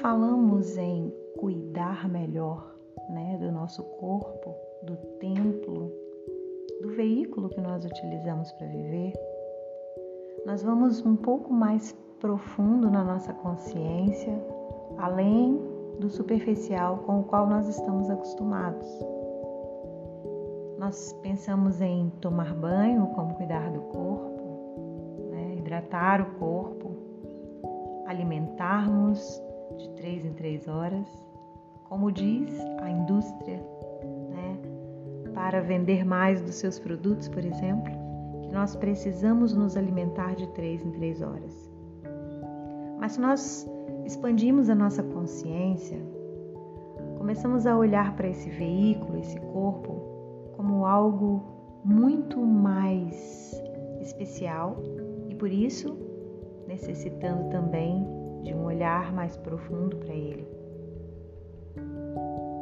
falamos em cuidar melhor né, do nosso corpo, do templo, do veículo que nós utilizamos para viver, nós vamos um pouco mais profundo na nossa consciência, além do superficial com o qual nós estamos acostumados. Nós pensamos em tomar banho, como cuidar do corpo, né? hidratar o corpo, alimentarmos de três em três horas, como diz a indústria, né? para vender mais dos seus produtos, por exemplo, que nós precisamos nos alimentar de três em três horas. Mas se nós expandimos a nossa consciência, começamos a olhar para esse veículo, esse corpo, como algo muito mais especial e por isso necessitando também de um olhar mais profundo para ele.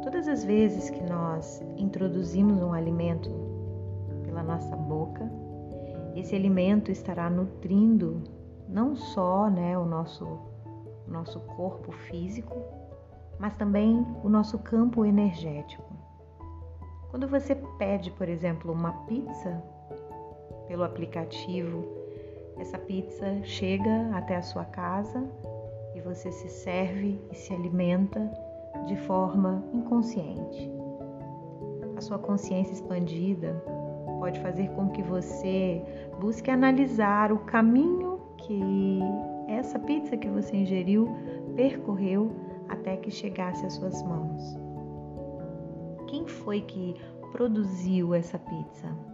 Todas as vezes que nós introduzimos um alimento pela nossa boca, esse alimento estará nutrindo não só né, o nosso, nosso corpo físico, mas também o nosso campo energético. Quando você pede, por exemplo, uma pizza pelo aplicativo, essa pizza chega até a sua casa e você se serve e se alimenta de forma inconsciente. A sua consciência expandida pode fazer com que você busque analisar o caminho que essa pizza que você ingeriu percorreu até que chegasse às suas mãos. Quem foi que produziu essa pizza?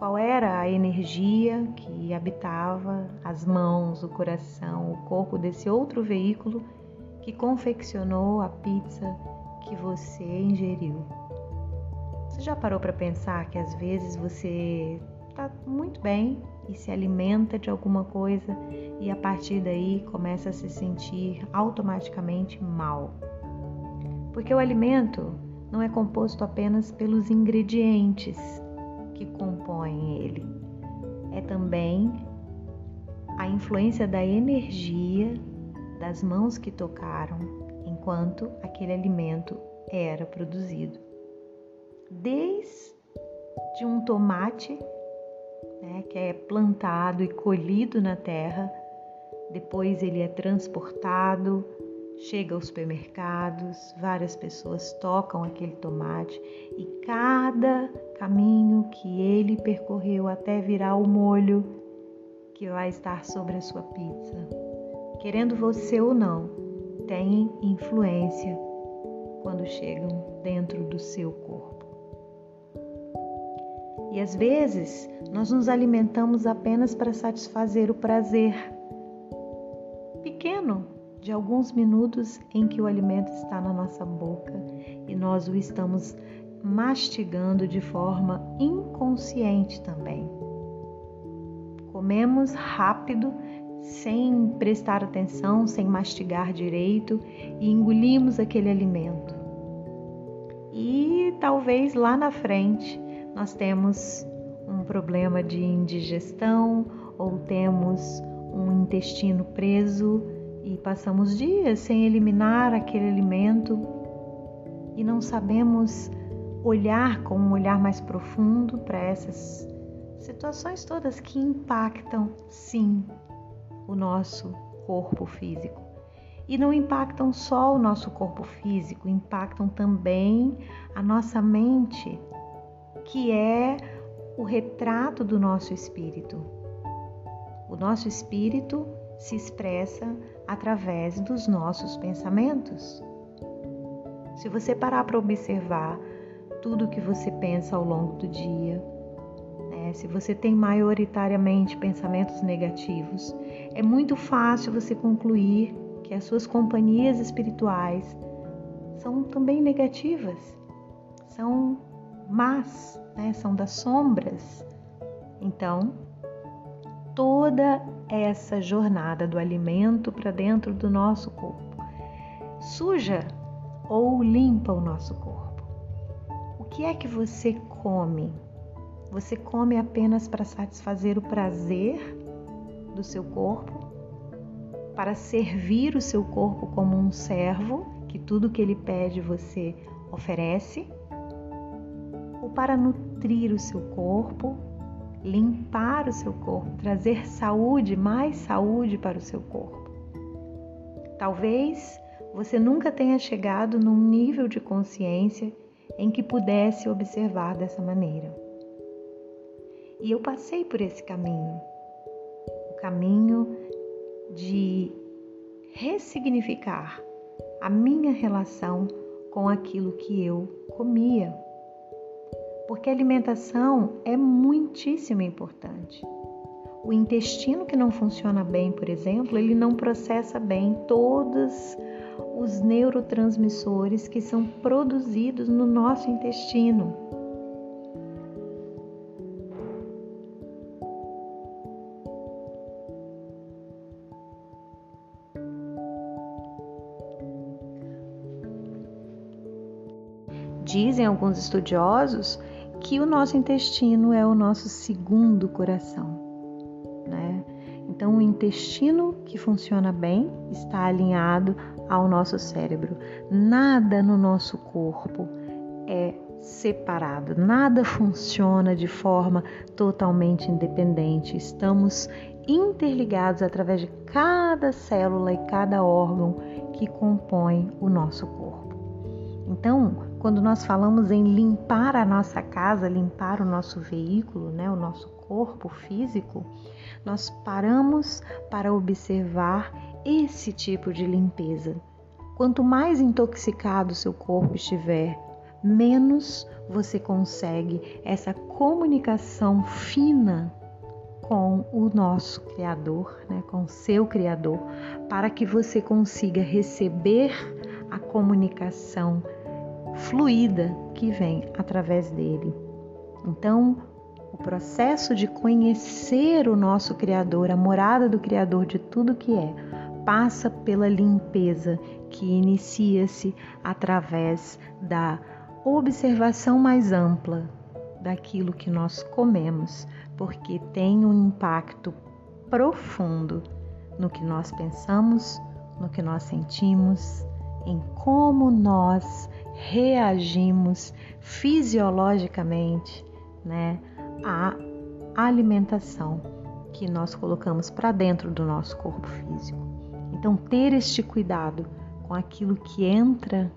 Qual era a energia que habitava as mãos, o coração, o corpo desse outro veículo que confeccionou a pizza que você ingeriu? Você já parou para pensar que às vezes você está muito bem e se alimenta de alguma coisa e a partir daí começa a se sentir automaticamente mal? Porque o alimento não é composto apenas pelos ingredientes que compõem ele, é também a influência da energia das mãos que tocaram enquanto aquele alimento era produzido. Desde um tomate, né, que é plantado e colhido na terra, depois ele é transportado chega aos supermercados, várias pessoas tocam aquele tomate e cada caminho que ele percorreu até virar o molho que vai estar sobre a sua pizza, querendo você ou não, tem influência quando chegam dentro do seu corpo. E às vezes nós nos alimentamos apenas para satisfazer o prazer pequeno de alguns minutos em que o alimento está na nossa boca e nós o estamos mastigando de forma inconsciente também. Comemos rápido, sem prestar atenção, sem mastigar direito e engolimos aquele alimento. E talvez lá na frente nós temos um problema de indigestão ou temos um intestino preso e passamos dias sem eliminar aquele alimento e não sabemos olhar com um olhar mais profundo para essas situações todas que impactam, sim, o nosso corpo físico. E não impactam só o nosso corpo físico, impactam também a nossa mente, que é o retrato do nosso espírito. O nosso espírito se expressa através dos nossos pensamentos. Se você parar para observar tudo o que você pensa ao longo do dia, né, se você tem maioritariamente pensamentos negativos, é muito fácil você concluir que as suas companhias espirituais são também negativas, são más, né, são das sombras. Então, toda essa jornada do alimento para dentro do nosso corpo. Suja ou limpa o nosso corpo. O que é que você come? Você come apenas para satisfazer o prazer do seu corpo? para servir o seu corpo como um servo, que tudo que ele pede você oferece, ou para nutrir o seu corpo, limpar o seu corpo, trazer saúde, mais saúde para o seu corpo. Talvez você nunca tenha chegado num nível de consciência em que pudesse observar dessa maneira. E eu passei por esse caminho, o caminho de ressignificar a minha relação com aquilo que eu comia. Porque a alimentação é muitíssimo importante. O intestino que não funciona bem, por exemplo, ele não processa bem todos os neurotransmissores que são produzidos no nosso intestino. Dizem alguns estudiosos que o nosso intestino é o nosso segundo coração, né? Então, o intestino que funciona bem está alinhado ao nosso cérebro. Nada no nosso corpo é separado, nada funciona de forma totalmente independente. Estamos interligados através de cada célula e cada órgão que compõe o nosso corpo. Então, quando nós falamos em limpar a nossa casa, limpar o nosso veículo, né, o nosso corpo físico, nós paramos para observar esse tipo de limpeza. Quanto mais intoxicado seu corpo estiver, menos você consegue essa comunicação fina com o nosso Criador, né, com seu Criador, para que você consiga receber a comunicação fluida que vem através dele. Então, o processo de conhecer o nosso Criador, a morada do Criador de tudo que é, passa pela limpeza que inicia-se através da observação mais ampla daquilo que nós comemos, porque tem um impacto profundo no que nós pensamos, no que nós sentimos, em como nós reagimos fisiologicamente, né, à alimentação que nós colocamos para dentro do nosso corpo físico. Então, ter este cuidado com aquilo que entra,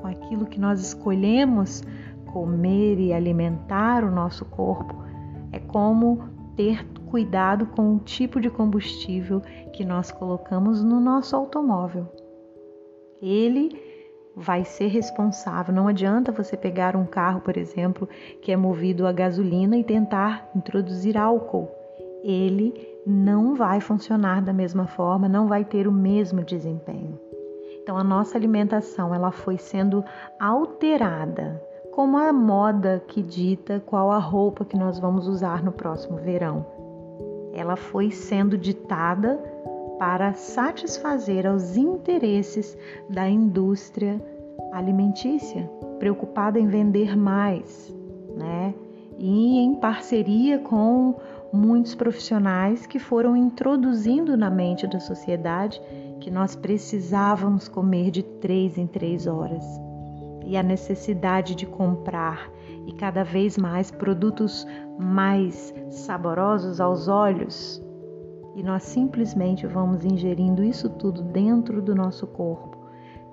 com aquilo que nós escolhemos comer e alimentar o nosso corpo, é como ter cuidado com o tipo de combustível que nós colocamos no nosso automóvel. Ele vai ser responsável. Não adianta você pegar um carro, por exemplo, que é movido a gasolina e tentar introduzir álcool. Ele não vai funcionar da mesma forma, não vai ter o mesmo desempenho. Então a nossa alimentação ela foi sendo alterada, como a moda que dita qual a roupa que nós vamos usar no próximo verão. Ela foi sendo ditada para satisfazer aos interesses da indústria alimentícia, preocupada em vender mais, né? E em parceria com muitos profissionais que foram introduzindo na mente da sociedade que nós precisávamos comer de três em três horas. E a necessidade de comprar e cada vez mais produtos mais saborosos aos olhos, e nós simplesmente vamos ingerindo isso tudo dentro do nosso corpo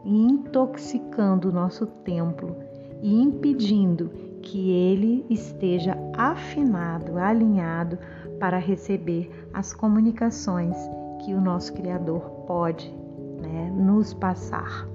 e intoxicando o nosso templo e impedindo que ele esteja afinado, alinhado para receber as comunicações que o nosso Criador pode né, nos passar.